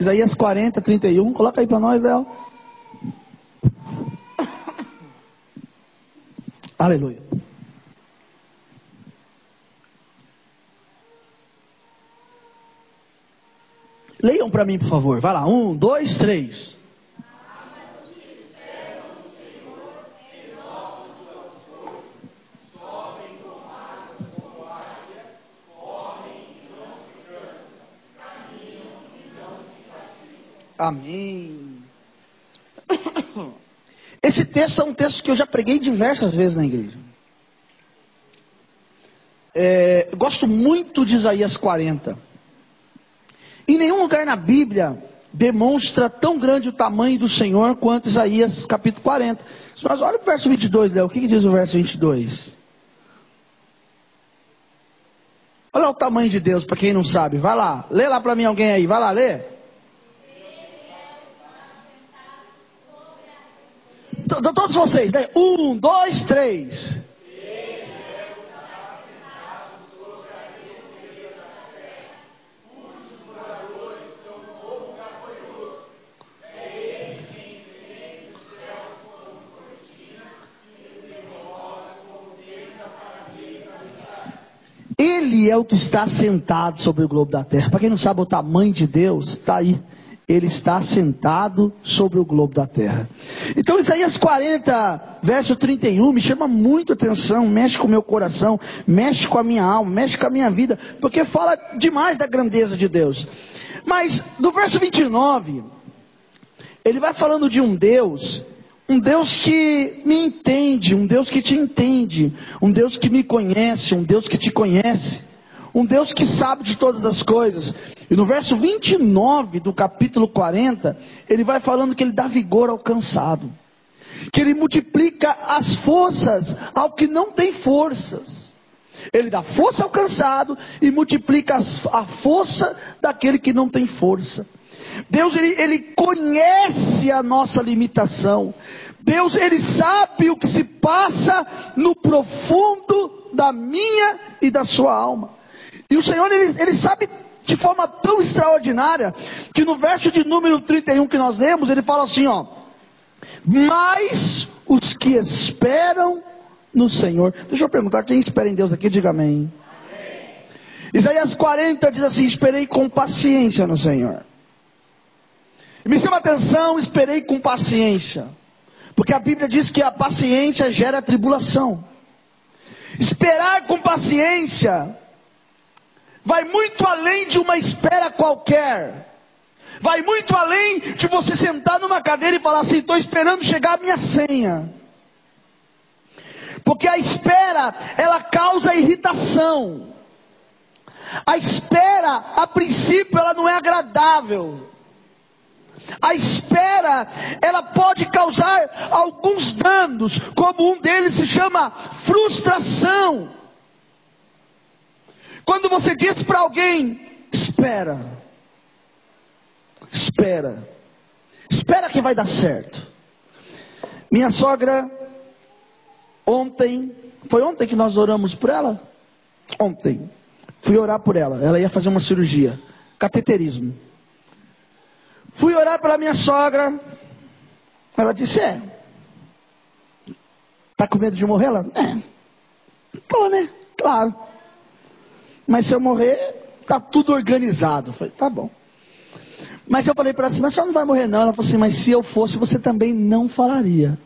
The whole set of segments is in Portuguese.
Isaías 40, 31. Coloca aí para nós, Léo. Aleluia. Leiam para mim, por favor. Vai lá. Um, dois, três. Amém. Esse texto é um texto que eu já preguei diversas vezes na igreja. É, gosto muito de Isaías 40. Em nenhum lugar na Bíblia demonstra tão grande o tamanho do Senhor quanto Isaías capítulo 40. Se nós olhamos o verso 22, Léo, o que, que diz o verso 22? Olha o tamanho de Deus, para quem não sabe. Vai lá, lê lá para mim alguém aí, vai lá, lê. Todos vocês, né? Um, dois, três. Ele é o que está sentado sobre o globo da terra. Para quem não sabe o tamanho de Deus, está aí ele está sentado sobre o globo da terra. Então Isaías 40, verso 31, me chama muito atenção, mexe com o meu coração, mexe com a minha alma, mexe com a minha vida, porque fala demais da grandeza de Deus. Mas do verso 29, ele vai falando de um Deus, um Deus que me entende, um Deus que te entende, um Deus que me conhece, um Deus que te conhece um Deus que sabe de todas as coisas. E no verso 29 do capítulo 40, ele vai falando que ele dá vigor ao cansado, que ele multiplica as forças ao que não tem forças. Ele dá força ao cansado e multiplica a força daquele que não tem força. Deus ele, ele conhece a nossa limitação. Deus ele sabe o que se passa no profundo da minha e da sua alma. E o Senhor, ele, ele sabe de forma tão extraordinária, que no verso de número 31 que nós lemos, ele fala assim, ó. Mas os que esperam no Senhor. Deixa eu perguntar, quem espera em Deus aqui, diga amém. amém. Isaías 40 diz assim: Esperei com paciência no Senhor. Me chama atenção, esperei com paciência. Porque a Bíblia diz que a paciência gera tribulação. Esperar com paciência vai muito além de uma espera qualquer. Vai muito além de você sentar numa cadeira e falar assim: estou esperando chegar a minha senha. Porque a espera, ela causa irritação. A espera, a princípio, ela não é agradável. A espera, ela pode causar alguns danos, como um deles se chama frustração. Quando você diz para alguém, espera, espera, espera que vai dar certo. Minha sogra, ontem, foi ontem que nós oramos por ela? Ontem, fui orar por ela, ela ia fazer uma cirurgia, cateterismo. Fui orar pela minha sogra, ela disse: É, tá com medo de morrer? Ela, é, tô, né? Claro. Mas se eu morrer, tá tudo organizado. Eu falei, tá bom. Mas eu falei para ela assim, mas a senhora não vai morrer não. Ela falou assim, mas se eu fosse, você também não falaria.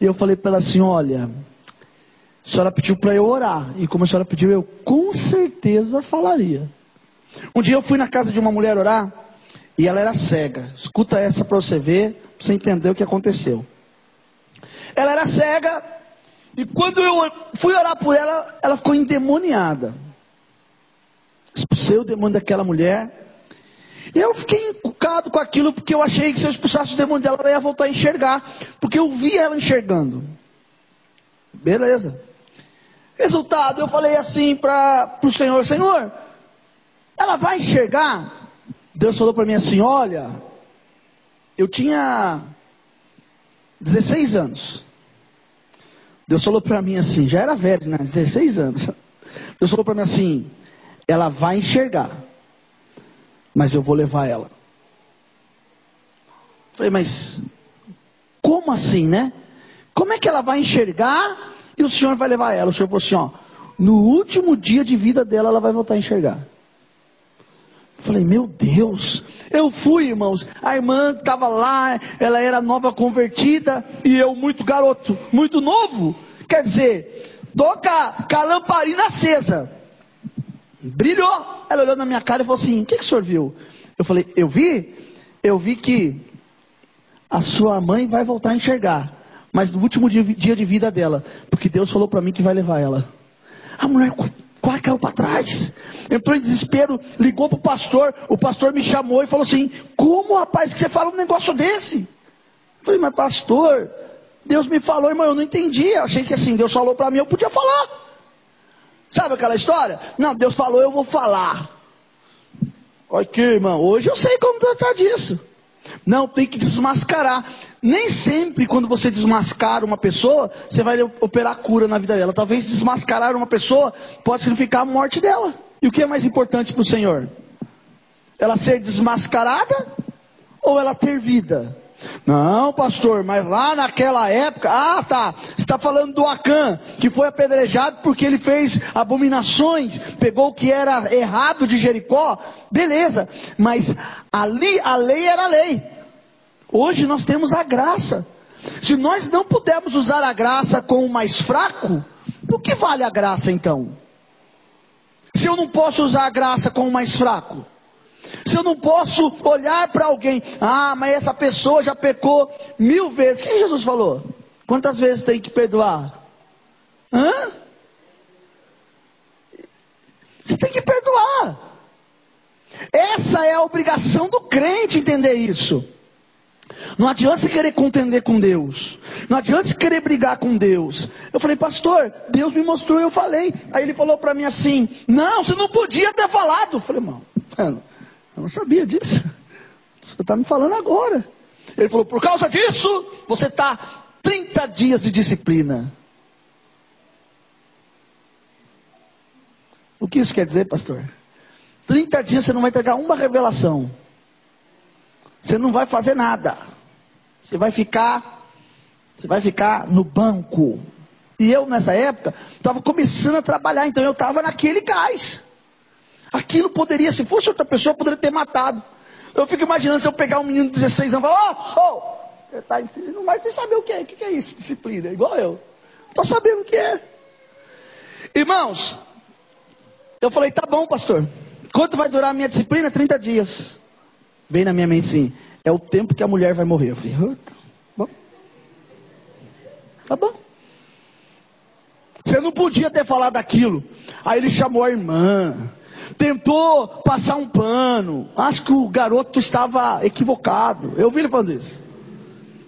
E eu falei para ela assim, olha, a senhora pediu para eu orar. E como a senhora pediu, eu com certeza falaria. Um dia eu fui na casa de uma mulher orar, e ela era cega. Escuta essa para você ver, para você entender o que aconteceu. Ela era cega, e quando eu fui orar por ela, ela ficou endemoniada. Expulsei o demônio daquela mulher. E eu fiquei encucado com aquilo, porque eu achei que se eu expulsasse o demônio dela, ela ia voltar a enxergar. Porque eu vi ela enxergando. Beleza. Resultado, eu falei assim para o Senhor: Senhor, ela vai enxergar? Deus falou para mim assim: Olha, eu tinha 16 anos. Deus falou para mim assim, já era velho, né? 16 anos. Deus falou para mim assim, ela vai enxergar. mas eu vou levar ela. Falei, mas como assim, né? Como é que ela vai enxergar e o senhor vai levar ela? O senhor falou assim, ó, no último dia de vida dela, ela vai voltar a enxergar. Falei, meu Deus, eu fui, irmãos. A irmã estava lá, ela era nova convertida e eu muito garoto, muito novo. Quer dizer, toca com a lamparina acesa. Brilhou. Ela olhou na minha cara e falou assim: O que, que o senhor viu? Eu falei: Eu vi, eu vi que a sua mãe vai voltar a enxergar, mas no último dia, de vida dela, porque Deus falou para mim que vai levar ela. A mulher quase caiu para trás, entrou em desespero, ligou para o pastor. O pastor me chamou e falou assim: Como rapaz que você fala um negócio desse? Eu falei: Mas pastor, Deus me falou, irmão, eu não entendi. Eu achei que assim, Deus falou para mim, eu podia falar. Sabe aquela história? Não, Deus falou, eu vou falar. Olha aqui, irmão, hoje eu sei como tratar disso. Não, tem que desmascarar. Nem sempre quando você desmascara uma pessoa, você vai operar cura na vida dela. Talvez desmascarar uma pessoa pode significar a morte dela. E o que é mais importante para o Senhor? Ela ser desmascarada ou ela ter vida? Não, pastor, mas lá naquela época, ah tá, está falando do Acã, que foi apedrejado porque ele fez abominações, pegou o que era errado de Jericó, beleza, mas ali a lei era lei. Hoje nós temos a graça. Se nós não pudermos usar a graça com o mais fraco, do que vale a graça então? Se eu não posso usar a graça com o mais fraco, se eu não posso olhar para alguém, ah, mas essa pessoa já pecou mil vezes. O que Jesus falou? Quantas vezes tem que perdoar? Hã? Você tem que perdoar. Essa é a obrigação do crente entender isso. Não adianta você querer contender com Deus. Não adianta você querer brigar com Deus. Eu falei, pastor, Deus me mostrou, eu falei. Aí ele falou para mim assim: Não, você não podia ter falado. Eu falei, mano, eu não sabia disso. Você está me falando agora. Ele falou: por causa disso, você está 30 dias de disciplina. O que isso quer dizer, pastor? 30 dias você não vai entregar uma revelação. Você não vai fazer nada. Você vai ficar, você vai ficar no banco. E eu nessa época estava começando a trabalhar, então eu estava naquele gás. Aquilo poderia, se fosse outra pessoa, poderia ter matado. Eu fico imaginando se eu pegar um menino de 16 anos e falar, ó, oh! Ele está ensinando, mas sem saber o que é. O que é isso? Disciplina, é igual eu. Estou sabendo o que é. Irmãos, eu falei, tá bom, pastor. Quanto vai durar a minha disciplina? 30 dias. Vem na minha mente sim. É o tempo que a mulher vai morrer. Eu falei, oh, tá bom. Tá bom. Você não podia ter falado aquilo. Aí ele chamou a irmã tentou passar um pano. Acho que o garoto estava equivocado. Eu ouvi ele falando isso.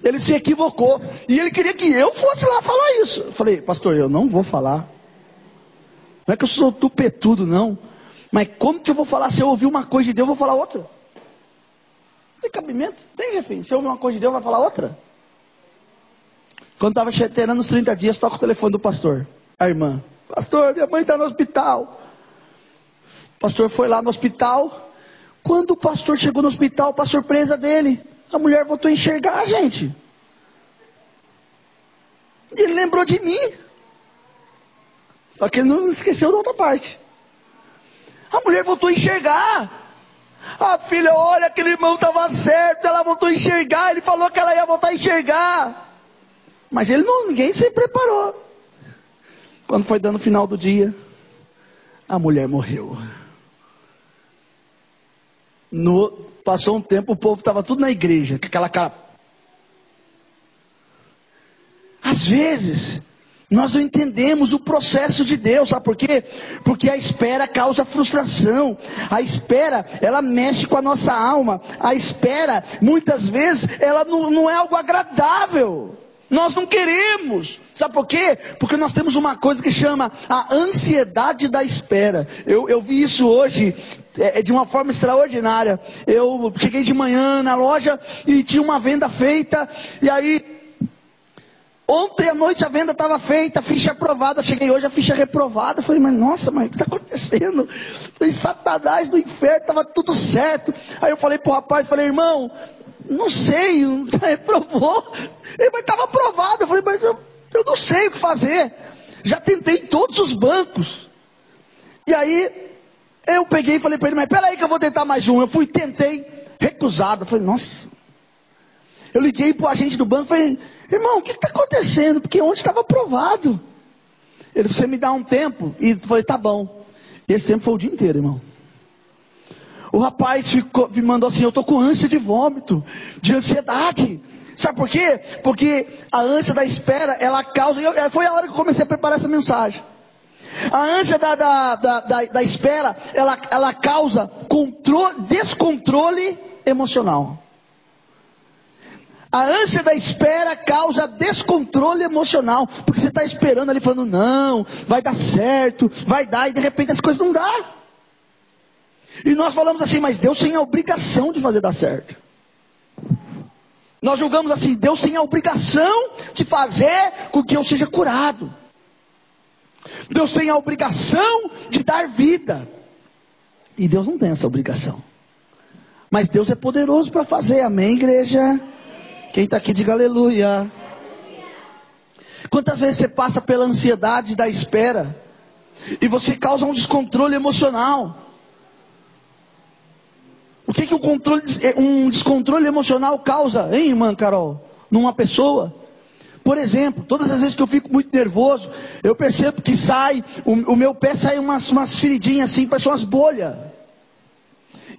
Ele se equivocou. E ele queria que eu fosse lá falar isso. Eu falei, pastor, eu não vou falar. Não é que eu sou tupetudo, não. Mas como que eu vou falar? Se eu ouvir uma coisa de Deus, eu vou falar outra. Tem cabimento? Tem, Jefim. Se ouvir uma coisa de Deus, vai falar outra? Quando estava cheterando os 30 dias, toca o telefone do pastor. A irmã. Pastor, minha mãe está no hospital. O pastor foi lá no hospital. Quando o pastor chegou no hospital, para surpresa dele, a mulher voltou a enxergar a gente. Ele lembrou de mim. Só que ele não esqueceu da outra parte. A mulher voltou a enxergar. A filha, olha, aquele irmão estava certo, ela voltou a enxergar, ele falou que ela ia voltar a enxergar. Mas ele não, ninguém se preparou. Quando foi dando o final do dia, a mulher morreu. No, passou um tempo, o povo estava tudo na igreja, com aquela cara. Às vezes, nós não entendemos o processo de Deus, sabe por quê? Porque a espera causa frustração. A espera, ela mexe com a nossa alma. A espera, muitas vezes, ela não, não é algo agradável. Nós não queremos. Sabe por quê? Porque nós temos uma coisa que chama a ansiedade da espera. Eu, eu vi isso hoje é, é, de uma forma extraordinária. Eu cheguei de manhã na loja e tinha uma venda feita. E aí Ontem à noite a venda estava feita, a ficha aprovada. Eu cheguei hoje, a ficha reprovada. Eu falei, mas nossa, mas o que está acontecendo? Falei, Satanás do inferno, estava tudo certo. Aí eu falei o rapaz, falei, irmão, não sei, reprovou. Ele, mas estava aprovado. Eu falei, mas eu, eu não sei o que fazer. Já tentei em todos os bancos. E aí, eu peguei e falei para ele, mas peraí que eu vou tentar mais um. Eu fui, tentei, recusado. Falei, nossa. Eu liguei para o agente do banco e falei, irmão, o que está acontecendo? Porque ontem estava aprovado. Ele, você me dá um tempo? E falei, tá bom. E esse tempo foi o dia inteiro, irmão. O rapaz ficou, me mandou assim, eu estou com ânsia de vômito, de ansiedade. Sabe por quê? Porque a ânsia da espera, ela causa. Eu, foi a hora que eu comecei a preparar essa mensagem. A ânsia da, da, da, da, da espera, ela, ela causa controle, descontrole emocional. A ânsia da espera causa descontrole emocional, porque você está esperando ali falando, não, vai dar certo, vai dar, e de repente as coisas não dão. E nós falamos assim, mas Deus tem a obrigação de fazer dar certo. Nós julgamos assim, Deus tem a obrigação de fazer com que eu seja curado. Deus tem a obrigação de dar vida. E Deus não tem essa obrigação. Mas Deus é poderoso para fazer, amém, igreja? Quem está aqui, diga aleluia. Quantas vezes você passa pela ansiedade da espera e você causa um descontrole emocional? O que, que o controle, um descontrole emocional causa, hein, irmã Carol? Numa pessoa? Por exemplo, todas as vezes que eu fico muito nervoso, eu percebo que sai, o, o meu pé sai umas, umas feridinhas assim, parece umas bolhas.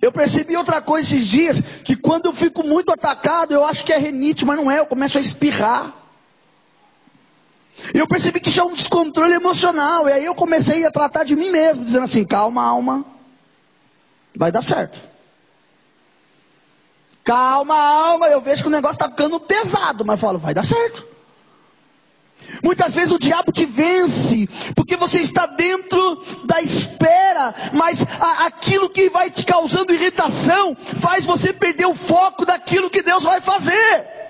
Eu percebi outra coisa esses dias, que quando eu fico muito atacado, eu acho que é renite, mas não é, eu começo a espirrar. Eu percebi que isso é um descontrole emocional, e aí eu comecei a tratar de mim mesmo, dizendo assim: calma, alma, vai dar certo. Calma, alma, eu vejo que o negócio está ficando pesado, mas falo, vai dar certo. Muitas vezes o diabo te vence, porque você está dentro da espera, mas a, aquilo que vai te causando irritação faz você perder o foco daquilo que Deus vai fazer.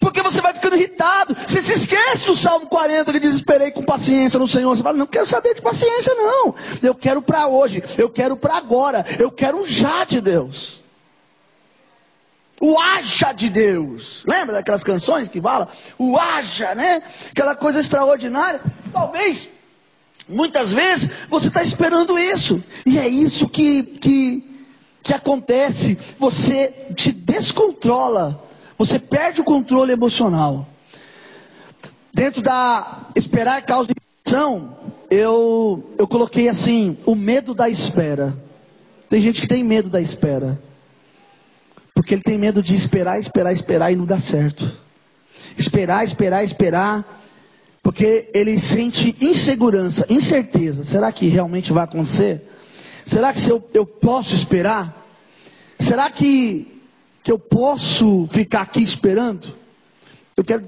Porque você vai ficando irritado, você se esquece do Salmo 40 que diz: Esperei com paciência no Senhor. Você fala: Não quero saber de paciência, não. Eu quero para hoje, eu quero para agora, eu quero já de Deus. O haja de Deus. Lembra daquelas canções que fala? O haja, né? Aquela coisa extraordinária. Talvez, muitas vezes, você está esperando isso. E é isso que, que, que acontece. Você te descontrola. Você perde o controle emocional. Dentro da esperar causa de ação, eu, eu coloquei assim, o medo da espera. Tem gente que tem medo da espera. Porque ele tem medo de esperar, esperar, esperar e não dar certo. Esperar, esperar, esperar. Porque ele sente insegurança, incerteza. Será que realmente vai acontecer? Será que eu, eu posso esperar? Será que, que eu posso ficar aqui esperando? Eu quero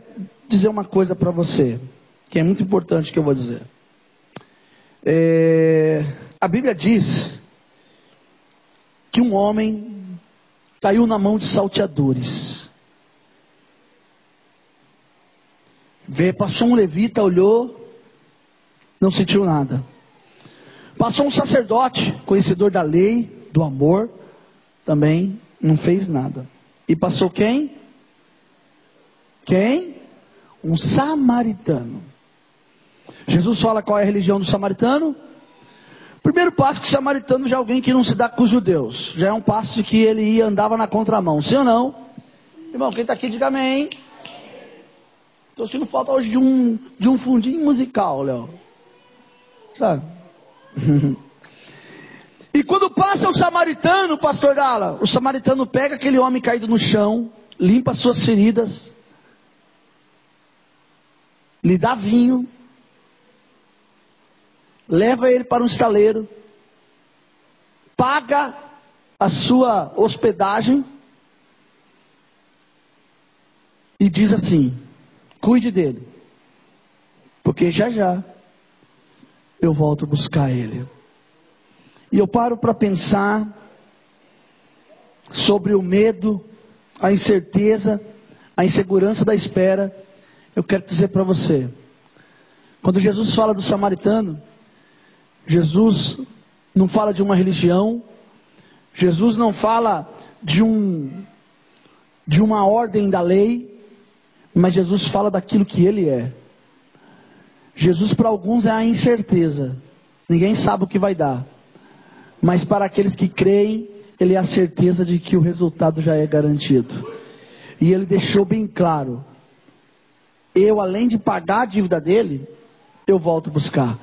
dizer uma coisa para você, que é muito importante que eu vou dizer. É, a Bíblia diz que um homem caiu na mão de salteadores. Vê, passou um levita, olhou, não sentiu nada. Passou um sacerdote, conhecedor da lei, do amor, também não fez nada. E passou quem? Quem? Um samaritano. Jesus fala qual é a religião do samaritano? Primeiro passo que o samaritano já é alguém que não se dá com os judeus. Já é um passo que ele ia andava na contramão. Sim ou não? Irmão, quem está aqui, diga amém. Estou sentindo falta hoje de um, de um fundinho musical, Léo. Sabe? e quando passa o samaritano, pastor Gala, o samaritano pega aquele homem caído no chão, limpa suas feridas, lhe dá vinho, leva ele para um estaleiro, paga a sua hospedagem e diz assim: cuide dele, porque já já eu volto buscar ele. E eu paro para pensar sobre o medo, a incerteza, a insegurança da espera eu quero dizer para você, quando Jesus fala do samaritano, Jesus não fala de uma religião, Jesus não fala de um de uma ordem da lei, mas Jesus fala daquilo que ele é. Jesus para alguns é a incerteza. Ninguém sabe o que vai dar. Mas para aqueles que creem, ele é a certeza de que o resultado já é garantido. E ele deixou bem claro: eu, além de pagar a dívida dele, eu volto buscar.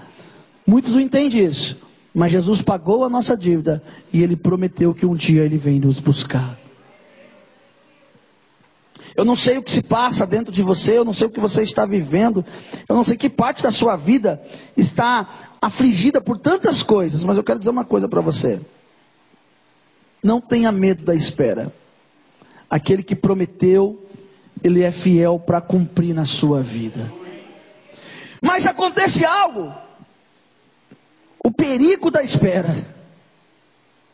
Muitos não entendem isso, mas Jesus pagou a nossa dívida e ele prometeu que um dia ele vem nos buscar. Eu não sei o que se passa dentro de você, eu não sei o que você está vivendo, eu não sei que parte da sua vida está afligida por tantas coisas, mas eu quero dizer uma coisa para você. Não tenha medo da espera. Aquele que prometeu, ele é fiel para cumprir na sua vida. Mas acontece algo. O perigo da espera.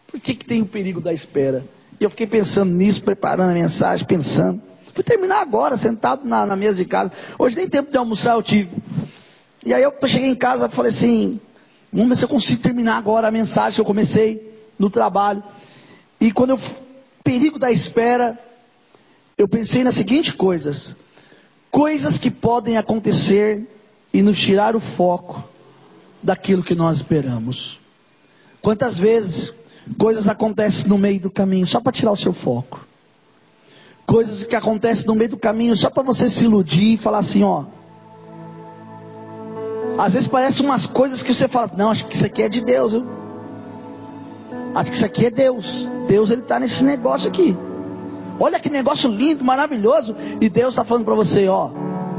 Por que, que tem o perigo da espera? E eu fiquei pensando nisso, preparando a mensagem, pensando. Fui terminar agora, sentado na, na, mesa de casa. Hoje nem tempo de almoçar eu tive. E aí eu cheguei em casa e falei assim, vamos ver se eu consigo terminar agora a mensagem que eu comecei no trabalho. E quando eu, perigo da espera, eu pensei nas seguintes coisas. Coisas que podem acontecer e nos tirar o foco daquilo que nós esperamos. Quantas vezes coisas acontecem no meio do caminho só para tirar o seu foco? coisas que acontecem no meio do caminho só para você se iludir e falar assim, ó. Às vezes parece umas coisas que você fala, não, acho que isso aqui é de Deus, viu? Acho que isso aqui é Deus. Deus ele está nesse negócio aqui. Olha que negócio lindo, maravilhoso. E Deus está falando para você, ó,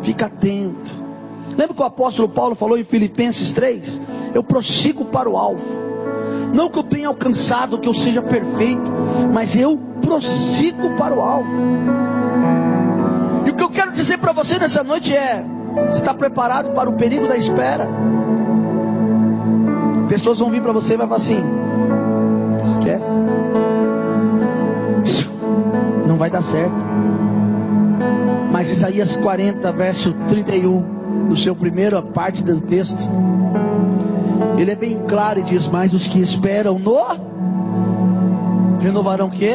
fica atento. Lembra que o apóstolo Paulo falou em Filipenses 3? Eu prossigo para o alvo. Não que eu tenha alcançado, que eu seja perfeito, mas eu prossigo para o alvo. E o que eu quero dizer para você nessa noite é: você está preparado para o perigo da espera? Pessoas vão vir para você e vai falar assim: esquece, não vai dar certo. Mas Isaías 40, verso 31, no seu primeira parte do texto, ele é bem claro e diz: Mas os que esperam no renovarão o quê?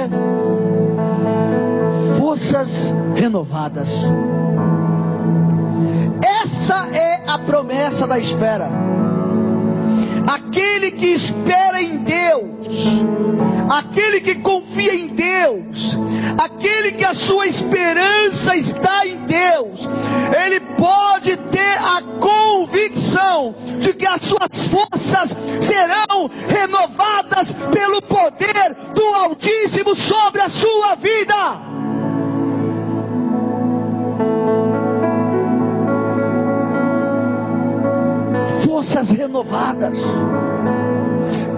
Forças renovadas. Essa é a promessa da espera. Aquele que espera em Deus, aquele que confia em Deus, aquele que a sua esperança está em Deus, ele serão renovadas pelo poder do Altíssimo sobre a sua vida. Forças renovadas.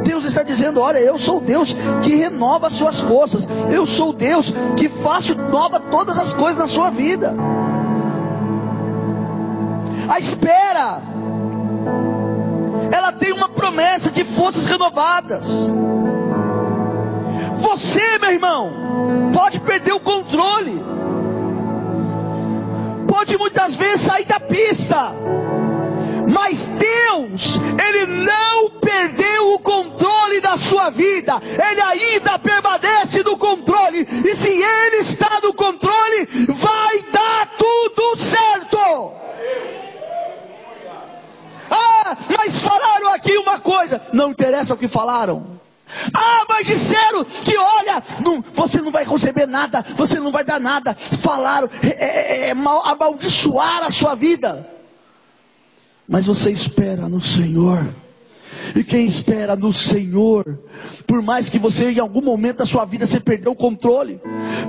Deus está dizendo: Olha, eu sou Deus que renova as suas forças. Eu sou Deus que faço nova todas as coisas na sua vida. A espera, ela tem uma promessa forças renovadas. Você, meu irmão, pode perder o controle, pode muitas vezes sair da pista, mas Deus, Ele não perdeu o controle da sua vida, Ele ainda permanece no controle, e se Ele está no controle, vai dar tudo certo. Ah, mas falaram aqui uma coisa. Não interessa o que falaram. Ah, mas disseram que olha, não, você não vai receber nada, você não vai dar nada. Falaram, é, é, é mal, amaldiçoar a sua vida. Mas você espera no Senhor. E quem espera no Senhor, por mais que você em algum momento da sua vida você perdeu o controle,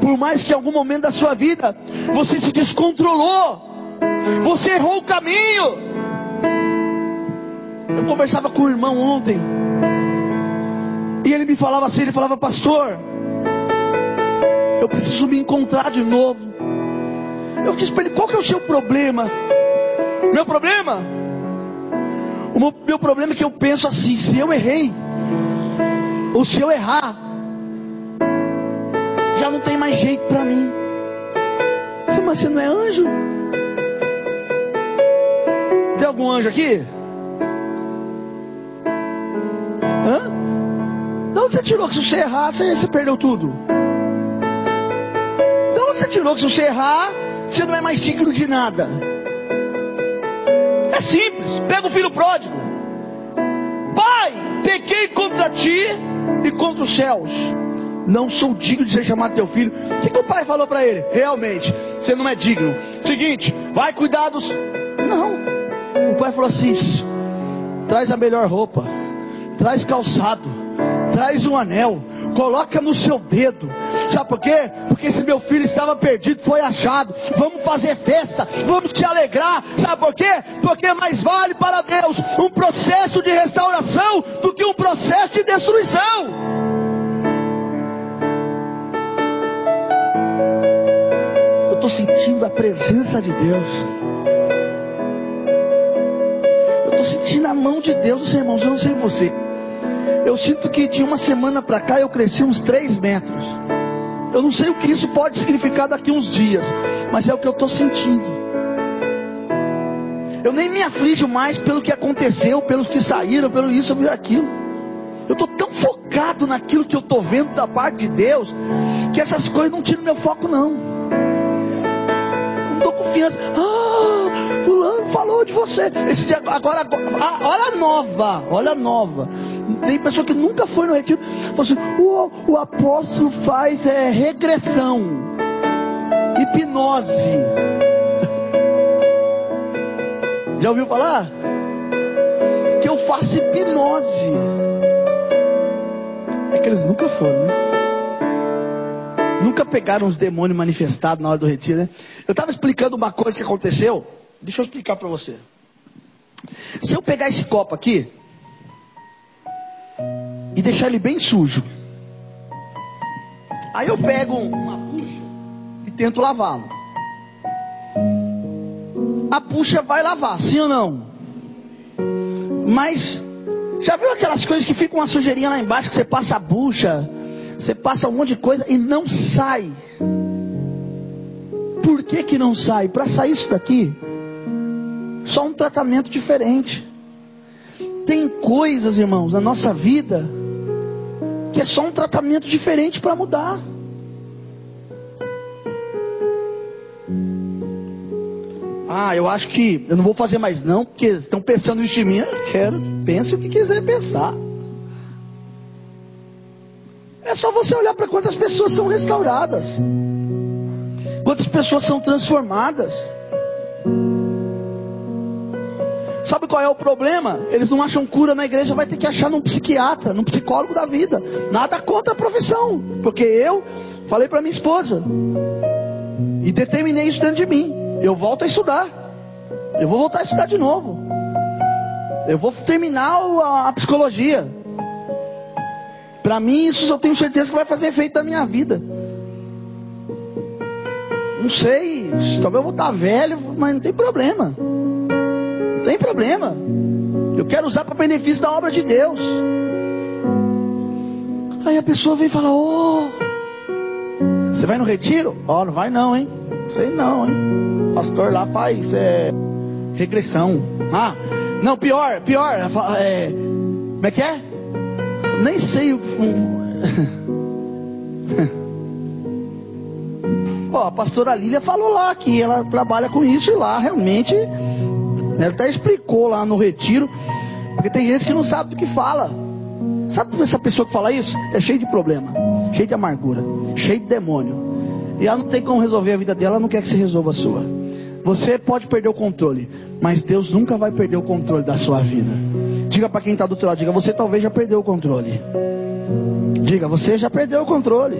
por mais que em algum momento da sua vida você se descontrolou, você errou o caminho, eu conversava com o irmão ontem. E ele me falava assim, ele falava, pastor, eu preciso me encontrar de novo. Eu disse para ele, qual que é o seu problema? Meu problema? O meu, meu problema é que eu penso assim, se eu errei, ou se eu errar, já não tem mais jeito para mim. Eu falei, mas você não é anjo? algum anjo aqui? Tirou que se você errar, você, você perdeu tudo? De onde você tirou que se você errar, você não é mais digno de nada? É simples. Pega o filho pródigo. Pai, pequei contra ti e contra os céus. Não sou digno de ser chamado teu filho. O que, que o pai falou para ele? Realmente, você não é digno. Seguinte, vai cuidar dos. Não. O pai falou assim: traz a melhor roupa, traz calçado, traz um anel, coloca no seu dedo. Sabe por quê? Porque esse meu filho estava perdido, foi achado. Vamos fazer festa, vamos te alegrar. Sabe por quê? Porque mais vale para Deus um processo de restauração do que um processo de destruição. Eu estou sentindo a presença de Deus. Eu estou sentindo a mão de Deus, os irmãos. Eu não sei você. Eu sinto que de uma semana para cá eu cresci uns 3 metros. Eu não sei o que isso pode significar daqui uns dias, mas é o que eu estou sentindo. Eu nem me aflijo mais pelo que aconteceu, pelos que saíram, pelo isso, pelo aquilo. Eu estou tão focado naquilo que eu estou vendo da parte de Deus, que essas coisas não tiram meu foco, não. Não dou confiança. Ah, fulano falou de você. Esse dia, agora, agora ah, olha a nova, olha a nova. Tem pessoa que nunca foi no retiro, falou assim: o, o apóstolo faz é, regressão, hipnose. Já ouviu falar? Que eu faço hipnose. É que eles nunca foram, né? Nunca pegaram os demônios manifestados na hora do retiro, né? Eu estava explicando uma coisa que aconteceu. Deixa eu explicar para você. Se eu pegar esse copo aqui, e deixar ele bem sujo. Aí eu pego uma puxa e tento lavá-lo. A puxa vai lavar, sim ou não? Mas já viu aquelas coisas que ficam uma sujeirinha lá embaixo que você passa a bucha, você passa um monte de coisa e não sai? Por que que não sai? Para sair isso daqui, só um tratamento diferente. Tem coisas, irmãos, na nossa vida que é só um tratamento diferente para mudar. Ah, eu acho que eu não vou fazer mais não, porque estão pensando isso de mim. Eu quero que pense o que quiser pensar. É só você olhar para quantas pessoas são restauradas, quantas pessoas são transformadas. Sabe qual é o problema? Eles não acham cura na igreja, vai ter que achar num psiquiatra, num psicólogo da vida. Nada contra a profissão, porque eu falei para minha esposa e determinei isso dentro de mim. Eu volto a estudar. Eu vou voltar a estudar de novo. Eu vou terminar a psicologia. Para mim, isso eu tenho certeza que vai fazer efeito na minha vida. Não sei, talvez eu vou estar velho, mas não tem problema. Tem problema. Eu quero usar para benefício da obra de Deus. Aí a pessoa vem e fala: Ô, oh, você vai no retiro? Ó, oh, não vai não, hein? Sei não, hein? Pastor lá faz é, regressão. Ah, não, pior, pior. É, como é que é? Nem sei o que. Ó, a pastora Lília falou lá que ela trabalha com isso e lá realmente ela até explicou lá no retiro, porque tem gente que não sabe do que fala. Sabe essa pessoa que fala isso? É cheio de problema, cheio de amargura, cheio de demônio. E ela não tem como resolver a vida dela, ela não quer que você resolva a sua. Você pode perder o controle, mas Deus nunca vai perder o controle da sua vida. Diga para quem está do outro lado, diga, você talvez já perdeu o controle. Diga, você já perdeu o controle.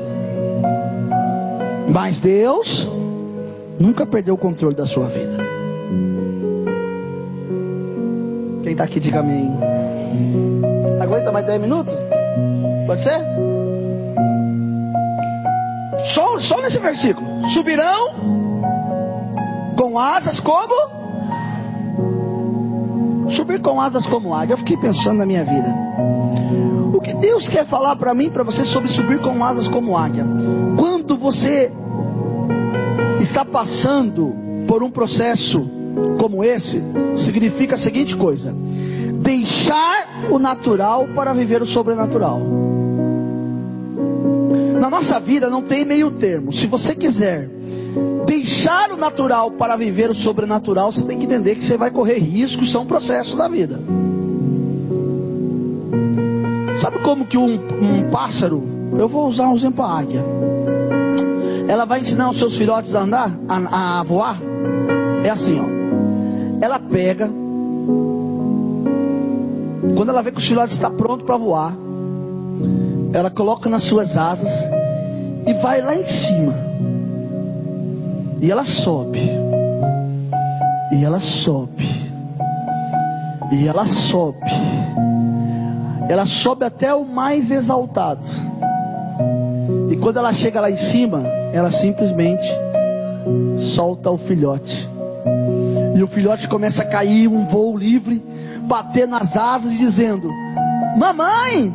Mas Deus nunca perdeu o controle da sua vida. Quem está aqui, diga amém. Aguenta mais 10 minutos? Pode ser? Só, só nesse versículo. Subirão com asas como? Subir com asas como águia. Eu fiquei pensando na minha vida. O que Deus quer falar para mim, para você, sobre subir com asas como águia? Quando você está passando por um processo como esse significa a seguinte coisa: deixar o natural para viver o sobrenatural. Na nossa vida não tem meio termo. Se você quiser deixar o natural para viver o sobrenatural, você tem que entender que você vai correr riscos, são processos da vida. Sabe como que um, um pássaro, eu vou usar um exemplo a águia. Ela vai ensinar os seus filhotes a andar, a, a voar. É assim, ó. Ela pega, quando ela vê que o filhote está pronto para voar, ela coloca nas suas asas e vai lá em cima. E ela sobe. E ela sobe. E ela sobe. Ela sobe até o mais exaltado. E quando ela chega lá em cima, ela simplesmente solta o filhote. E o filhote começa a cair um voo livre, bater nas asas e dizendo: Mamãe,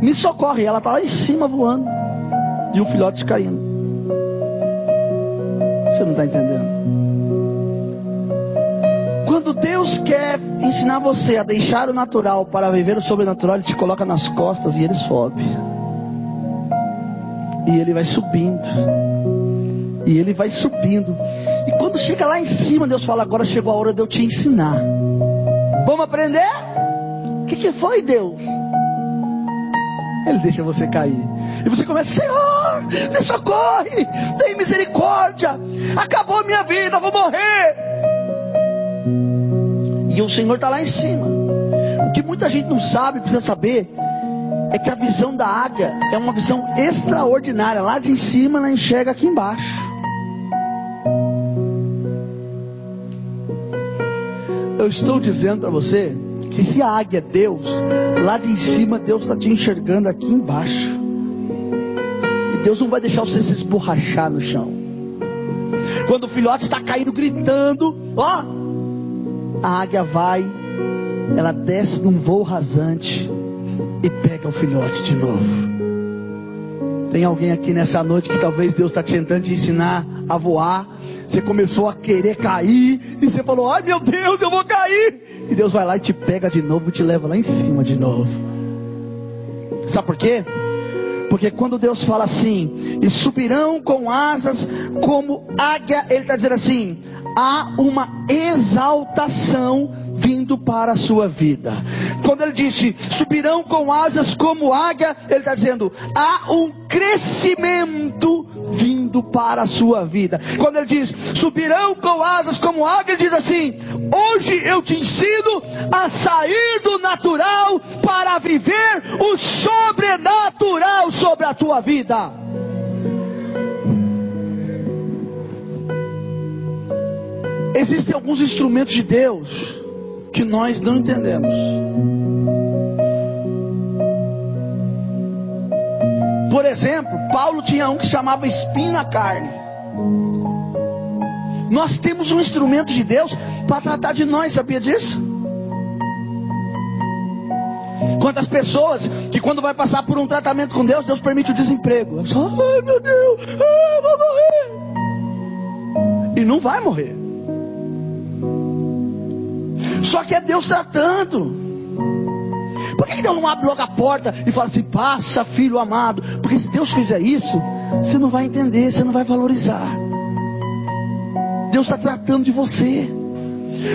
me socorre. Ela está lá em cima voando. E o filhote caindo. Você não está entendendo? Quando Deus quer ensinar você a deixar o natural para viver o sobrenatural, Ele te coloca nas costas e Ele sobe. E Ele vai subindo. E Ele vai subindo. Quando chega lá em cima, Deus fala: Agora chegou a hora de eu te ensinar. Vamos aprender? O que, que foi, Deus? Ele deixa você cair. E você começa, Senhor, me socorre, tem misericórdia, acabou a minha vida, vou morrer. E o Senhor está lá em cima. O que muita gente não sabe, precisa saber, é que a visão da águia é uma visão extraordinária. Lá de cima ela enxerga aqui embaixo. Eu estou dizendo para você que se a águia é Deus, lá de cima Deus está te enxergando aqui embaixo. E Deus não vai deixar você se esborrachar no chão. Quando o filhote está caindo gritando, ó, a águia vai, ela desce num voo rasante e pega o filhote de novo. Tem alguém aqui nessa noite que talvez Deus está tentando te ensinar a voar. Você começou a querer cair e você falou: Ai meu Deus, eu vou cair. E Deus vai lá e te pega de novo e te leva lá em cima de novo. Sabe por quê? Porque quando Deus fala assim, e subirão com asas como águia, Ele está dizendo assim: há uma exaltação vindo para a sua vida. Quando ele disse, subirão com asas como águia, ele está dizendo, há um crescimento vindo para a sua vida. Quando ele diz, subirão com asas como águia, ele diz assim, hoje eu te ensino a sair do natural para viver o sobrenatural sobre a tua vida. Existem alguns instrumentos de Deus que nós não entendemos. Por exemplo, Paulo tinha um que chamava espinho na carne. Nós temos um instrumento de Deus para tratar de nós, sabia disso? Quantas pessoas que quando vai passar por um tratamento com Deus, Deus permite o desemprego. Ai meu Deus, eu vou morrer. E não vai morrer. Só que é Deus tratando. Por que Deus não abre logo a porta e fala assim: passa, filho amado? Porque se Deus fizer isso, você não vai entender, você não vai valorizar. Deus está tratando de você.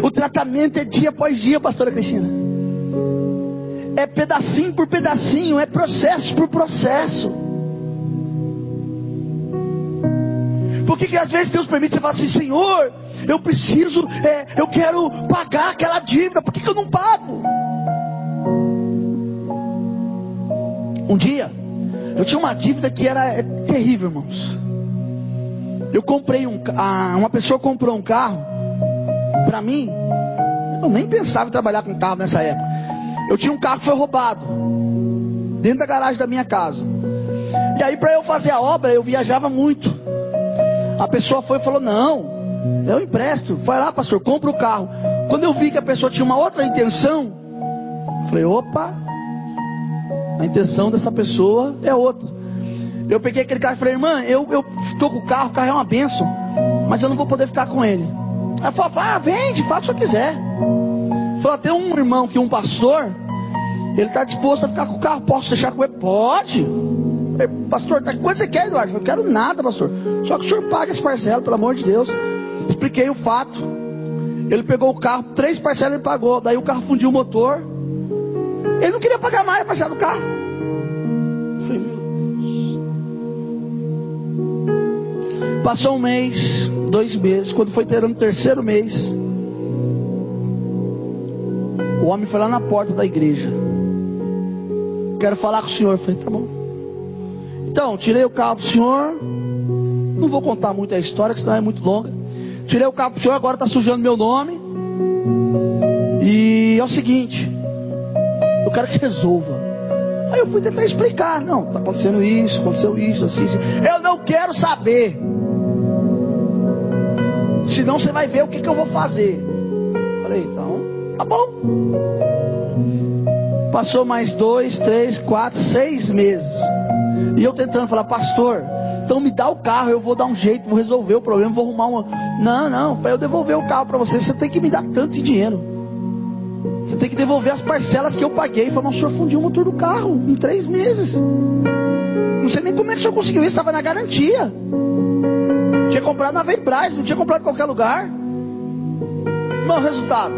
O tratamento é dia após dia, pastora Cristina. É pedacinho por pedacinho, é processo por processo. Por que, que às vezes Deus permite você falar assim, Senhor, eu preciso, é, eu quero pagar aquela dívida, por que, que eu não pago? Um dia, eu tinha uma dívida que era é, terrível, irmãos. Eu comprei um, a, uma pessoa comprou um carro para mim. Eu nem pensava em trabalhar com carro nessa época. Eu tinha um carro que foi roubado dentro da garagem da minha casa. E aí para eu fazer a obra eu viajava muito. A pessoa foi e falou: "Não, eu empresto. Vai lá, pastor, compra o carro. Quando eu vi que a pessoa tinha uma outra intenção, falei: opa, a intenção dessa pessoa é outra. Eu peguei aquele carro e falei: irmã, eu estou com o carro, o carro é uma benção, mas eu não vou poder ficar com ele. Aí falou, ah, vende, faz o que você quiser. Falou, tem um irmão que um pastor, ele está disposto a ficar com o carro, posso deixar com ele? Pode. Falei, pastor, tá, quanto você quer, Eduardo? Eu não quero nada, pastor. Só que o senhor paga esse parcela, pelo amor de Deus. Expliquei o fato. Ele pegou o carro, três parcelas ele pagou. Daí o carro fundiu o motor. Ele não queria pagar mais a parcela do carro. Falei, meu Deus. Passou um mês, dois meses. Quando foi ter no terceiro mês, o homem foi lá na porta da igreja. Quero falar com o senhor. Eu falei, tá bom. Então, tirei o carro do senhor. Não vou contar muito a história, senão é muito longa. Tirei o carro pro senhor, agora está sujando meu nome. E é o seguinte, eu quero que resolva. Aí eu fui tentar explicar, não, está acontecendo isso, aconteceu isso, assim, assim. Eu não quero saber. Senão você vai ver o que, que eu vou fazer. Falei, então, tá bom. Passou mais dois, três, quatro, seis meses. E eu tentando falar, pastor, então me dá o carro, eu vou dar um jeito, vou resolver o problema, vou arrumar uma. Não, não, para eu devolver o carro para você, você tem que me dar tanto dinheiro. Que devolver as parcelas que eu paguei. Falei, mas o senhor fundiu o motor do carro em três meses. Não sei nem como é que o senhor conseguiu isso, estava na garantia. Tinha comprado na Vembras, não tinha comprado em qualquer lugar. Irmão, resultado.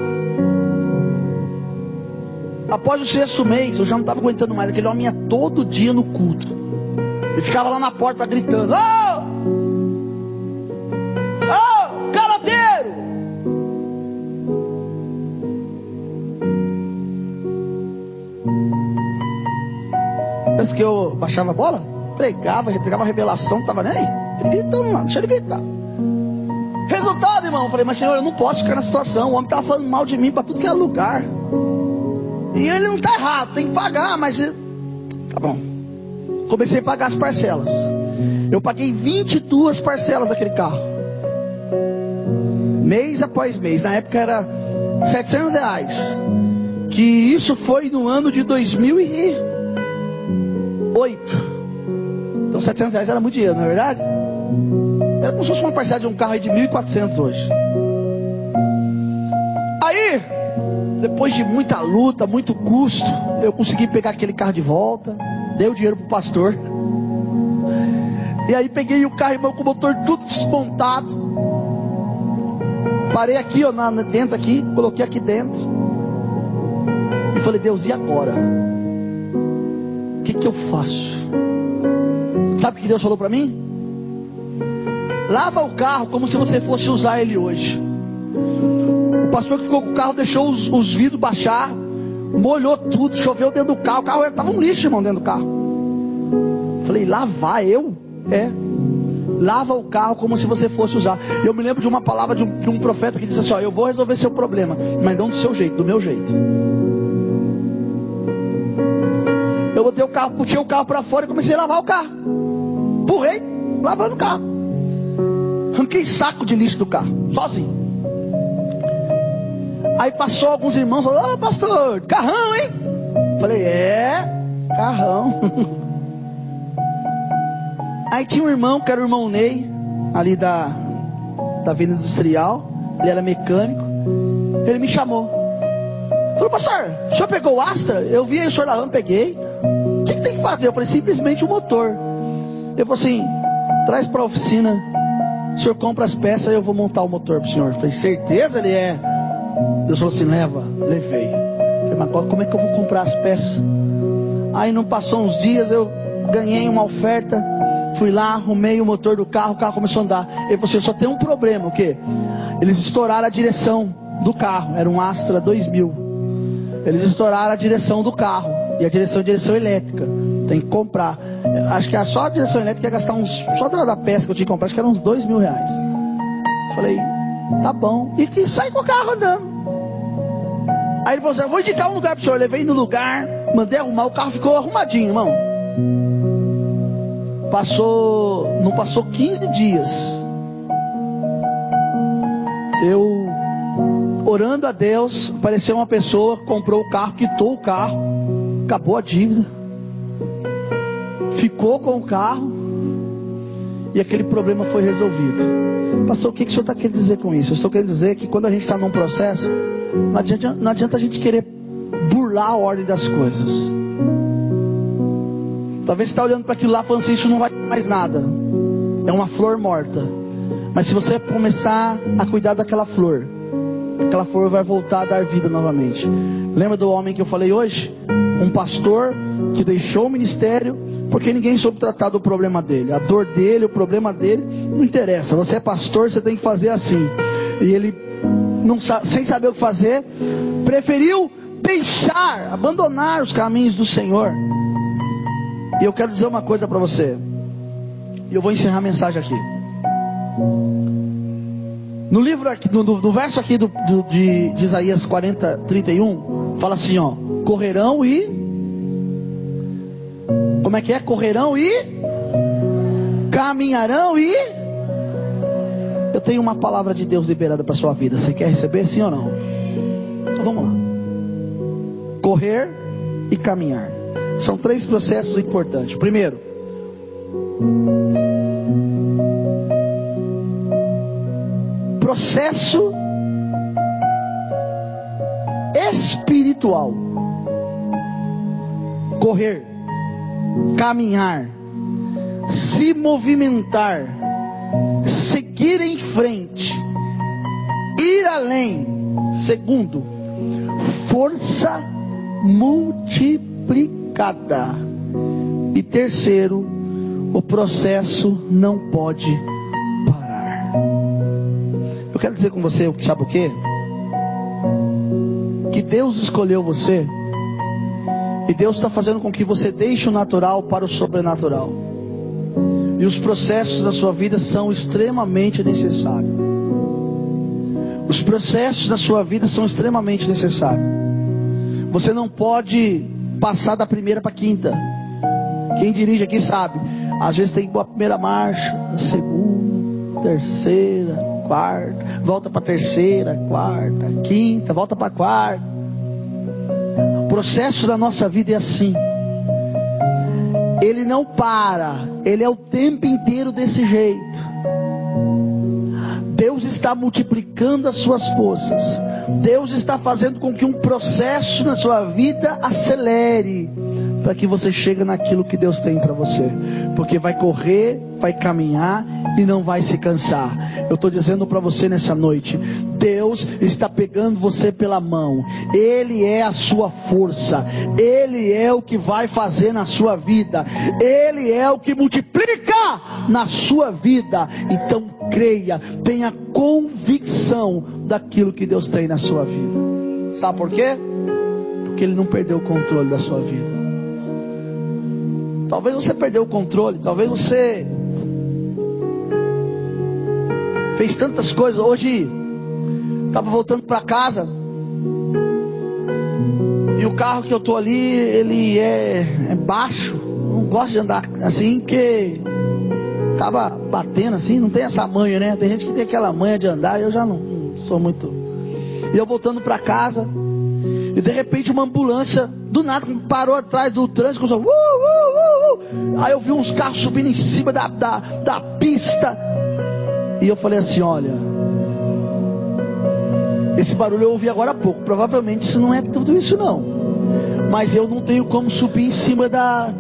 Após o sexto mês, eu já não estava aguentando mais. Aquele homem ia todo dia no culto. Ele ficava lá na porta gritando: Ô! Que eu baixava a bola? Pregava, entregava a revelação, não estava nem aí. Gritando lá, deixa ele gritar. Resultado, irmão, eu falei, mas senhor, eu não posso ficar na situação. O homem estava falando mal de mim para tudo que é lugar. E ele não está errado, tem que pagar, mas. Tá bom. Comecei a pagar as parcelas. Eu paguei 22 parcelas daquele carro. Mês após mês. Na época era 700 reais. Que isso foi no ano de 2008. Então 700 reais era muito dinheiro, não é verdade? Era como se fosse uma parcela de um carro de 1.400 hoje. Aí, depois de muita luta, muito custo, eu consegui pegar aquele carro de volta dei o dinheiro pro pastor. E aí peguei o carro, irmão, com o motor tudo desmontado. Parei aqui, ó, na, dentro aqui, coloquei aqui dentro. E falei, Deus, e agora? Que, que eu faço? Sabe o que Deus falou para mim? Lava o carro como se você fosse usar ele hoje. O pastor que ficou com o carro deixou os, os vidros baixar molhou tudo, choveu dentro do carro. O carro estava um lixo, irmão, dentro do carro. Falei, lavar eu? É. Lava o carro como se você fosse usar. Eu me lembro de uma palavra de um, de um profeta que disse assim: ó, Eu vou resolver seu problema, mas não do seu jeito, do meu jeito. Botei o carro, puxei o carro para fora e comecei a lavar o carro. Empurrei, lavando o carro. Arranquei saco de lixo do carro, sozinho. Aí passou alguns irmãos, falou, ô oh, pastor, carrão, hein? Falei, é, carrão. Aí tinha um irmão, que era o irmão Ney, ali da, da Venda Industrial, ele era mecânico, ele me chamou. Falou, pastor, o senhor pegou o Astra? Eu vi aí o senhor lavando, peguei. Tem que fazer? Eu falei, simplesmente o motor. Ele falou assim, traz para a oficina, o senhor compra as peças e eu vou montar o motor para o senhor. Eu falei, certeza ele é? Deus falou assim: leva, levei. falei, mas como é que eu vou comprar as peças? Aí não passou uns dias, eu ganhei uma oferta, fui lá, arrumei o motor do carro, o carro começou a andar. Ele falou assim: só tem um problema, o quê? Eles estouraram a direção do carro, era um Astra 2000. Eles estouraram a direção do carro, e a direção é direção elétrica. Tem que comprar. Acho que só a direção elétrica ia gastar uns, só da, da peça que eu tinha que comprar, acho que era uns dois mil reais. Falei, Tá bom. E que sai com o carro andando. Aí ele falou assim: Eu vou indicar um lugar pro senhor. Eu levei no lugar, mandei arrumar. O carro ficou arrumadinho, irmão. Passou. Não passou 15 dias. Eu, orando a Deus, apareceu uma pessoa, comprou o carro, quitou o carro, acabou a dívida, ficou com o carro e aquele problema foi resolvido. Pastor, o que, que o senhor está querendo dizer com isso? Eu estou querendo dizer que quando a gente está num processo, não adianta, não adianta a gente querer burlar a ordem das coisas. Talvez você está olhando para aquilo lá falando assim, isso não vai mais nada. É uma flor morta. Mas se você começar a cuidar daquela flor, aquela flor vai voltar a dar vida novamente. Lembra do homem que eu falei hoje? Um pastor que deixou o ministério porque ninguém soube tratar do problema dele. A dor dele, o problema dele, não interessa. Você é pastor, você tem que fazer assim. E ele, não, sem saber o que fazer, preferiu deixar, abandonar os caminhos do Senhor. E eu quero dizer uma coisa para você. E eu vou encerrar a mensagem aqui. No livro aqui, no, no verso aqui do, do, de, de Isaías 40, 31, fala assim, ó, correrão e como é que é? Correrão e caminharão e eu tenho uma palavra de Deus liberada para sua vida. Você quer receber sim ou não? Então vamos lá. Correr e caminhar. São três processos importantes. Primeiro, processo espiritual. Correr, caminhar, se movimentar, seguir em frente, ir além. Segundo, força multiplicada. E terceiro, o processo não pode parar. Eu quero dizer com você, sabe o que? Que Deus escolheu você e Deus está fazendo com que você deixe o natural para o sobrenatural. E os processos da sua vida são extremamente necessários. Os processos da sua vida são extremamente necessários. Você não pode passar da primeira para a quinta. Quem dirige aqui sabe. Às vezes tem que ir para a primeira marcha, a segunda, terceira, quarta, volta para a terceira, quarta, quinta, volta para a quarta. Processo da nossa vida é assim. Ele não para, ele é o tempo inteiro desse jeito. Deus está multiplicando as suas forças. Deus está fazendo com que um processo na sua vida acelere para que você chegue naquilo que Deus tem para você. Porque vai correr, vai caminhar e não vai se cansar. Eu estou dizendo para você nessa noite: Deus está pegando você pela mão. Ele é a sua força. Ele é o que vai fazer na sua vida. Ele é o que multiplica na sua vida. Então creia, tenha convicção daquilo que Deus tem na sua vida. Sabe por quê? Porque Ele não perdeu o controle da sua vida. Talvez você perdeu o controle, talvez você fez tantas coisas. Hoje estava voltando para casa e o carro que eu tô ali ele é, é baixo. Não gosto de andar assim porque tava batendo assim, não tem essa manha, né? Tem gente que tem aquela manha de andar, eu já não, não sou muito. E eu voltando para casa, e de repente uma ambulância, do nada, parou atrás do trânsito, começou, uh, uh, uh, aí eu vi uns carros subindo em cima da, da, da pista, e eu falei assim: olha, esse barulho eu ouvi agora há pouco, provavelmente isso não é tudo isso não, mas eu não tenho como subir em cima da,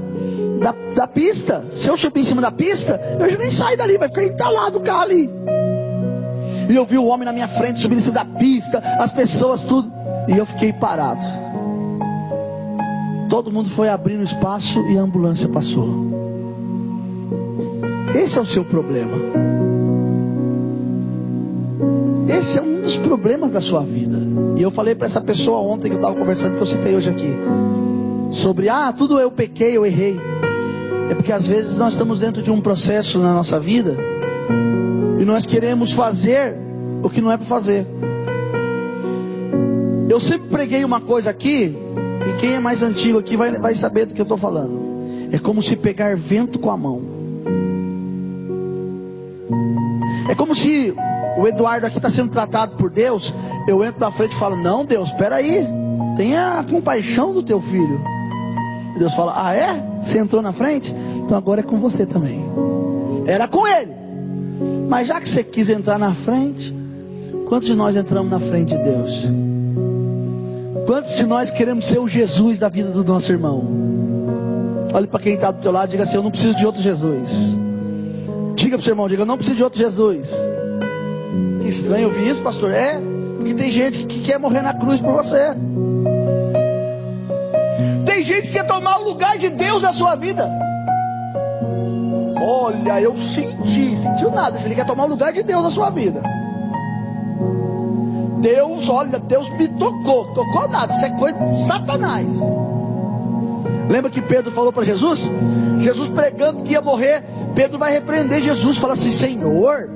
da, da pista. Se eu subir em cima da pista, eu já nem saio dali, vai ficar entalado o carro ali. E eu vi o homem na minha frente subindo em cima da pista, as pessoas tudo. E eu fiquei parado. Todo mundo foi abrindo espaço e a ambulância passou. Esse é o seu problema. Esse é um dos problemas da sua vida. E eu falei para essa pessoa ontem que eu estava conversando, que eu citei hoje aqui. Sobre, ah, tudo eu pequei, eu errei. É porque às vezes nós estamos dentro de um processo na nossa vida e nós queremos fazer o que não é para fazer. Eu sempre preguei uma coisa aqui, e quem é mais antigo aqui vai, vai saber do que eu estou falando. É como se pegar vento com a mão. É como se o Eduardo aqui está sendo tratado por Deus. Eu entro na frente e falo: Não, Deus, espera aí. Tenha compaixão do teu filho. Deus fala: Ah, é? Você entrou na frente? Então agora é com você também. Era com ele. Mas já que você quis entrar na frente, quantos de nós entramos na frente de Deus? Quantos de nós queremos ser o Jesus da vida do nosso irmão? Olhe para quem está do teu lado e diga assim: Eu não preciso de outro Jesus. Diga para o seu irmão: Diga, eu não preciso de outro Jesus. Que estranho ouvir isso, pastor. É, porque tem gente que quer morrer na cruz por você. Tem gente que quer tomar o lugar de Deus na sua vida. Olha, eu senti, sentiu nada. Ele quer tomar o lugar de Deus na sua vida. Deus, olha, Deus me tocou, tocou nada, isso é coisa de Satanás. Lembra que Pedro falou para Jesus? Jesus pregando que ia morrer, Pedro vai repreender Jesus, fala assim: Senhor,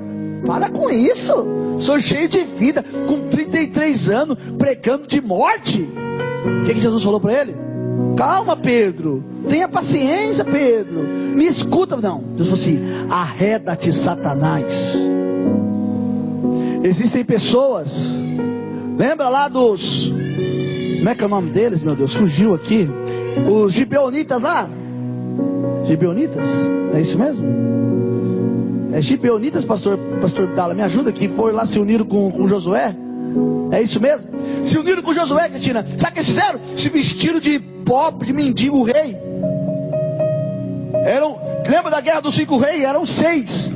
para com isso, sou cheio de vida, com 33 anos, pregando de morte. O que, que Jesus falou para ele? Calma, Pedro. Tenha paciência, Pedro. Me escuta. Não, Deus falou assim: arreda-te, Satanás. Existem pessoas, lembra lá dos. Como é que é o nome deles, meu Deus? Fugiu aqui. Os gibeonitas lá. Gibeonitas? É isso mesmo? É gibeonitas, pastor, pastor Dala, me ajuda aqui. Foi lá se uniram com, com Josué. É isso mesmo? Se uniram com Josué, Cristina. Sabe o que eles fizeram? Se vestiram de pobre, de mendigo rei. Eram, lembra da guerra dos cinco reis? Eram seis.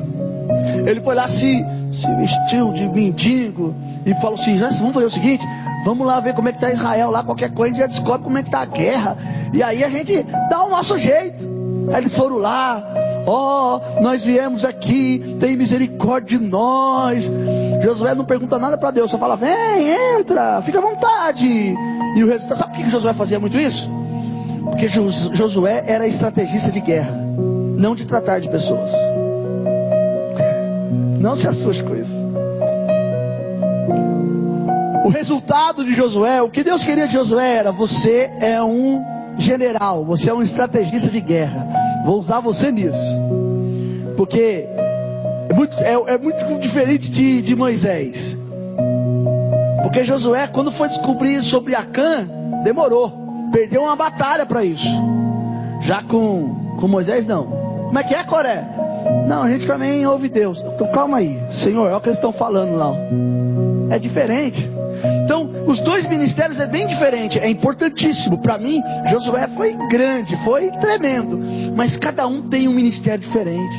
Ele foi lá se, se vestiu de mendigo e falou assim: vamos fazer o seguinte, vamos lá ver como é que está Israel lá, qualquer coisa a gente já descobre como é que está a guerra. E aí a gente dá o nosso jeito. Aí eles foram lá, ó, oh, nós viemos aqui, tem misericórdia de nós. Josué não pergunta nada para Deus, só fala: vem, entra, fica à vontade. E o resultado, sabe por que Josué fazia muito isso? Porque Josué era estrategista de guerra, não de tratar de pessoas. Não se assuste com isso. O resultado de Josué, o que Deus queria de Josué era: você é um general, você é um estrategista de guerra. Vou usar você nisso, porque é muito, é, é muito diferente de, de Moisés. Porque Josué, quando foi descobrir sobre Acã, demorou perdeu uma batalha para isso. Já com, com Moisés, não. Como é que é, Coré? Não, a gente também ouve Deus. Então calma aí, Senhor, olha o que eles estão falando lá. É diferente. Então, os dois ministérios é bem diferente, é importantíssimo. Para mim, Josué foi grande, foi tremendo, mas cada um tem um ministério diferente.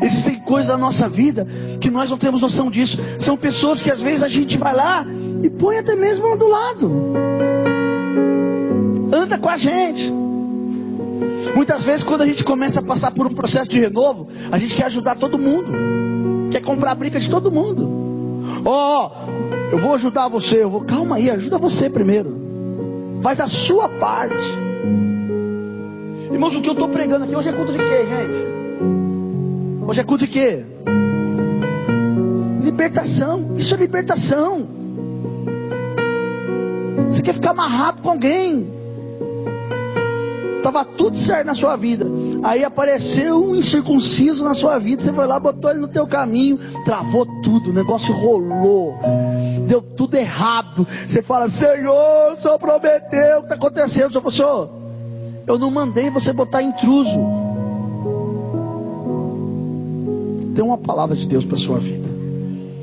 Existem coisas na nossa vida que nós não temos noção disso. São pessoas que às vezes a gente vai lá e põe até mesmo do lado anda com a gente. Muitas vezes, quando a gente começa a passar por um processo de renovo, a gente quer ajudar todo mundo, quer comprar a briga de todo mundo. Ó, oh, eu vou ajudar você, eu vou, calma aí, ajuda você primeiro. Faz a sua parte. Irmãos, o que eu estou pregando aqui hoje é culto de quê, gente? Hoje é culto de quê? Libertação. Isso é libertação. Você quer ficar amarrado com alguém? Estava tudo certo na sua vida. Aí apareceu um incircunciso na sua vida. Você foi lá, botou ele no teu caminho, travou tudo, o negócio rolou. Deu tudo errado. Você fala, Senhor, o Senhor prometeu, o que está acontecendo? Senhor falou, Senhor, eu não mandei você botar intruso. Tem uma palavra de Deus para sua vida.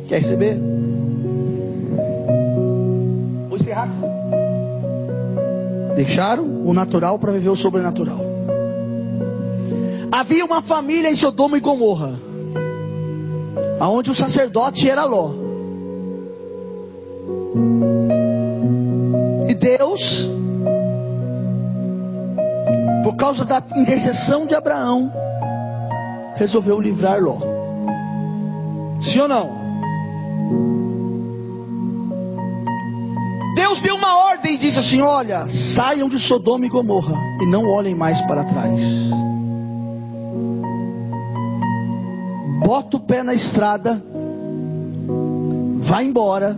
Quer receber? Vou encerrar. Deixaram o natural para viver o sobrenatural. Havia uma família em Sodoma e Gomorra, aonde o sacerdote era Ló. E Deus, por causa da intercessão de Abraão, resolveu livrar Ló. Sim ou não? Disse assim: Olha, saiam de Sodoma e Gomorra e não olhem mais para trás. Bota o pé na estrada, vá embora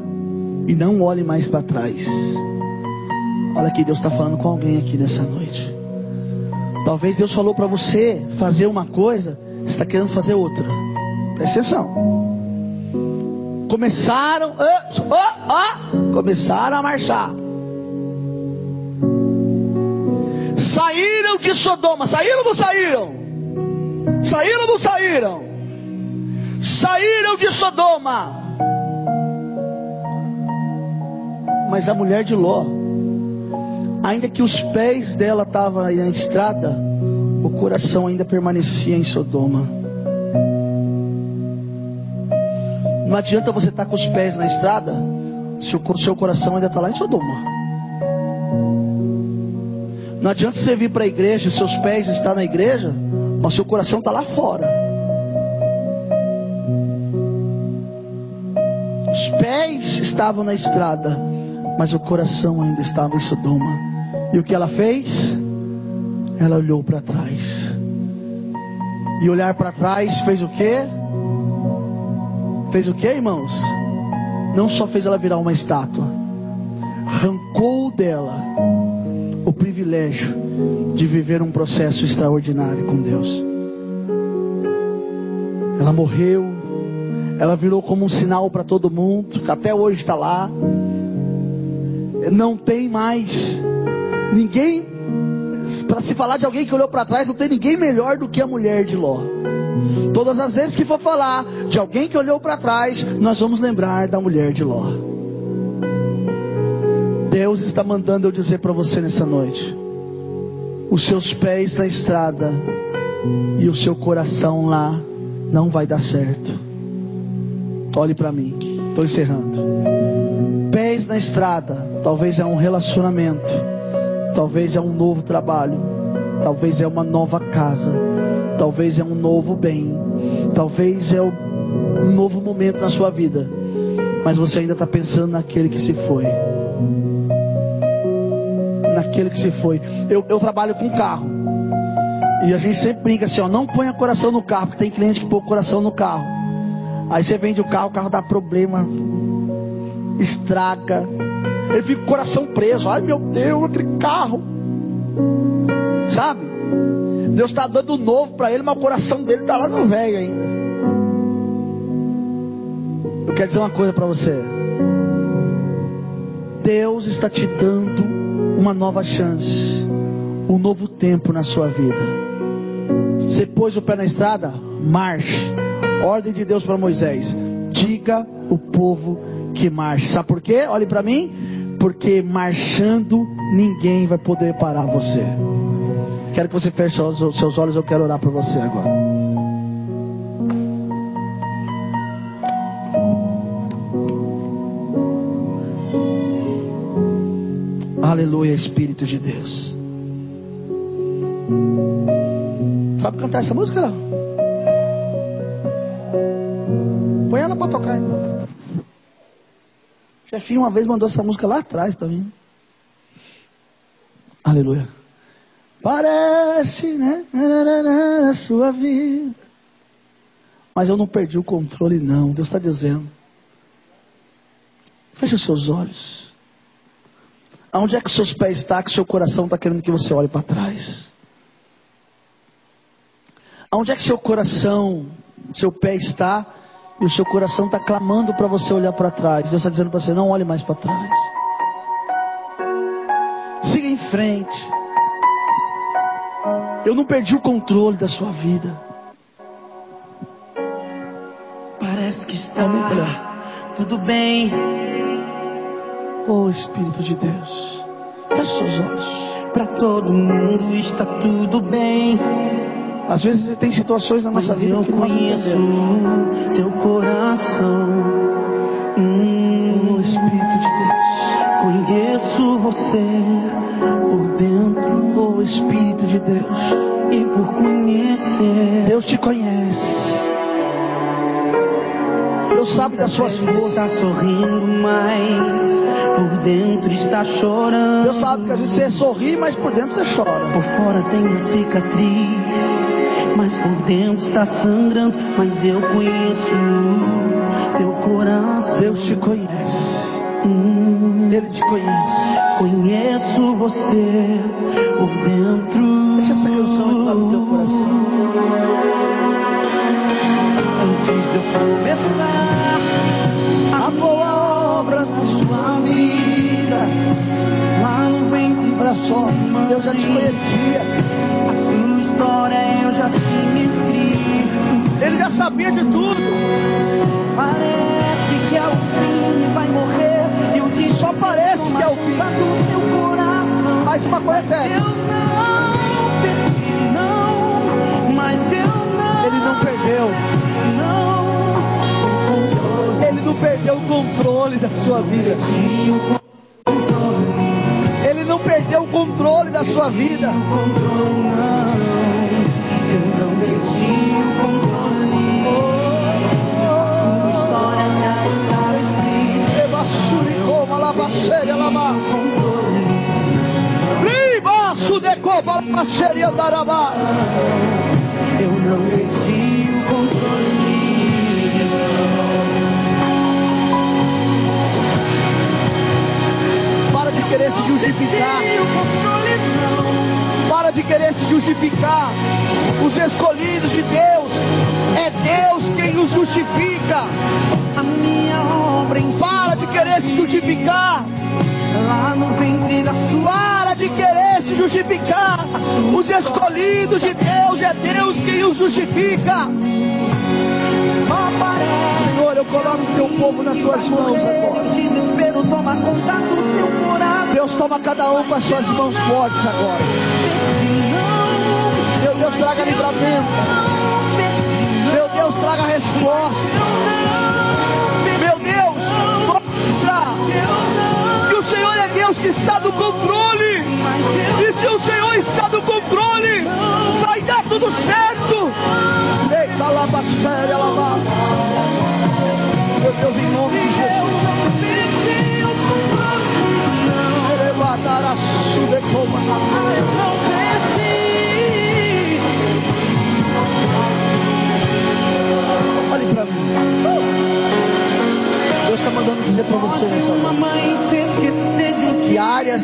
e não olhe mais para trás. Olha que Deus está falando com alguém aqui nessa noite. Talvez Deus falou para você fazer uma coisa, está querendo fazer outra. Presta atenção começaram, oh, oh, oh, começaram a marchar. Saíram de Sodoma, saíram ou não saíram? Saíram ou não saíram? Saíram de Sodoma. Mas a mulher de Ló, ainda que os pés dela estavam na estrada, o coração ainda permanecia em Sodoma. Não adianta você estar tá com os pés na estrada se o seu coração ainda está lá em Sodoma. Não adianta você vir para a igreja seus pés estão na igreja, mas seu coração está lá fora. Os pés estavam na estrada, mas o coração ainda estava em Sodoma. E o que ela fez? Ela olhou para trás. E olhar para trás fez o quê? Fez o quê, irmãos? Não só fez ela virar uma estátua, arrancou dela o privilégio de viver um processo extraordinário com Deus. Ela morreu, ela virou como um sinal para todo mundo, até hoje está lá. Não tem mais ninguém, para se falar de alguém que olhou para trás, não tem ninguém melhor do que a mulher de Ló. Todas as vezes que for falar de alguém que olhou para trás, nós vamos lembrar da mulher de Ló. Deus está mandando eu dizer para você nessa noite: os seus pés na estrada e o seu coração lá não vai dar certo. Olhe para mim, estou encerrando. Pés na estrada, talvez é um relacionamento, talvez é um novo trabalho, talvez é uma nova casa, talvez é um novo bem, talvez é um novo momento na sua vida, mas você ainda está pensando naquele que se foi naquele que se foi. Eu, eu trabalho com carro. E a gente sempre brinca assim, ó, não ponha coração no carro, porque tem cliente que põe coração no carro. Aí você vende o carro, o carro dá problema, estraga. Ele fica com o coração preso. Ai meu Deus, aquele carro. Sabe? Deus está dando novo para ele, mas o coração dele está lá no velho ainda. Eu quero dizer uma coisa para você. Deus está te dando uma nova chance, um novo tempo na sua vida. Você pôs o pé na estrada? Marche. Ordem de Deus para Moisés: diga o povo que marche. Sabe por quê? Olhe para mim. Porque marchando ninguém vai poder parar você. Quero que você feche os seus olhos. Eu quero orar para você agora. Aleluia, Espírito de Deus. Sabe cantar essa música não? Põe ela para tocar. Então. Chefinho uma vez mandou essa música lá atrás para mim. Aleluia. Parece, né? Na sua vida. Mas eu não perdi o controle, não. Deus está dizendo. Feche os seus olhos. Aonde é que os seus pés estão, que o seu coração está querendo que você olhe para trás? Aonde é que seu coração, seu pé está e o seu coração está clamando para você olhar para trás? Deus está dizendo para você: não olhe mais para trás. Siga em frente. Eu não perdi o controle da sua vida. Parece que está tudo bem Oh Espírito de Deus, feche seus olhos. Para todo mundo está tudo bem. Às vezes tem situações na nossa Mas vida eu que nós conheço teu coração. Hum, oh Espírito de Deus, conheço você por dentro. Oh Espírito de Deus, e por conhecer, Deus te conhece. Deus sabe das suas forças. Está sorrindo, mas por dentro está chorando. Deus sabe que às vezes você sorri, mas por dentro você chora. Por fora tem a cicatriz, mas por dentro está sangrando. Mas eu conheço teu coração. Deus te conhece. Hum, Ele te conhece. Conheço você por dentro. Deixa essa canção entrar no teu coração. Antes de eu começar só, eu já te conhecia. A sua história eu já tinha escrito. Ele já sabia de tudo. Do seu coração. Deus toma cada um com as suas mãos fortes agora. Meu Deus, traga livramento.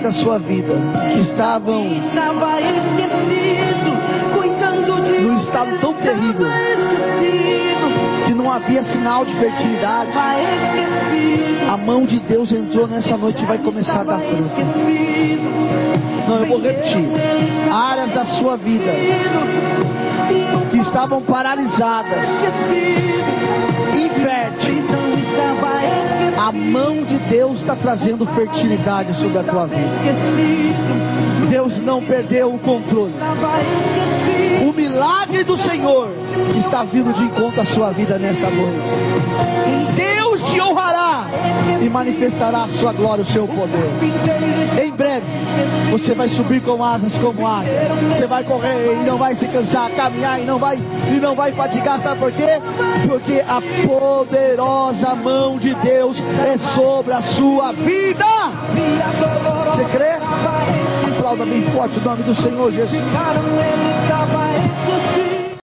Da sua vida que estavam estava esquecido, cuidando de Num estado tão terrível. esquecido, que não havia sinal de fertilidade, esquecido. a mão de Deus entrou nessa noite e vai começar a dar fruto. Não, eu vou repetir. Áreas da sua vida que estavam paralisadas, inférteis, a mão de Deus está trazendo fertilidade sobre a tua vida. Deus não perdeu o controle. O milagre do Senhor está vindo de encontro à sua vida nessa noite. Deus te honrará e manifestará a sua glória, o seu poder. Em breve, você vai subir com asas como águia. Você vai correr e não vai se cansar, caminhar e não vai e não vai fatigar. Sabe por quê? Porque a poderosa mão de Deus é sobre a sua vida. Você crê? Aplauda bem forte o nome do Senhor Jesus.